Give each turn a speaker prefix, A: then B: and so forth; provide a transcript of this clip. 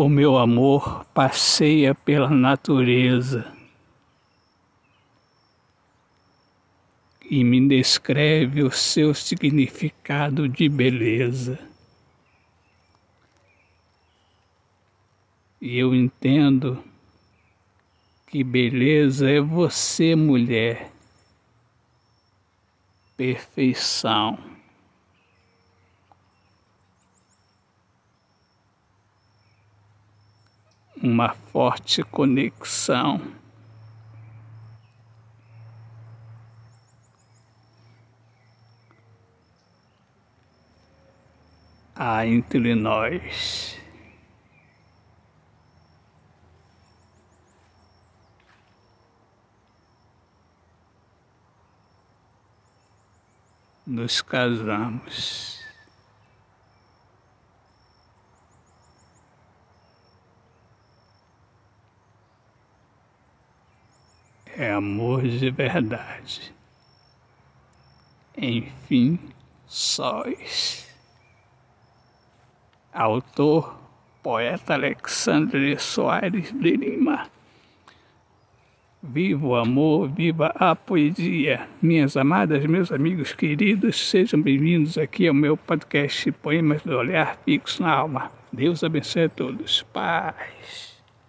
A: O meu amor passeia pela natureza e me descreve o seu significado de beleza. E eu entendo que beleza é você, mulher. Perfeição. Uma forte conexão. há entre nós. Nos casamos. É amor de verdade. Enfim, sóis. Autor, poeta Alexandre Soares de Lima. Viva o amor, viva a poesia. Minhas amadas, meus amigos queridos, sejam bem-vindos aqui ao meu podcast Poemas do Olhar Fixo na Alma. Deus abençoe a todos. Paz.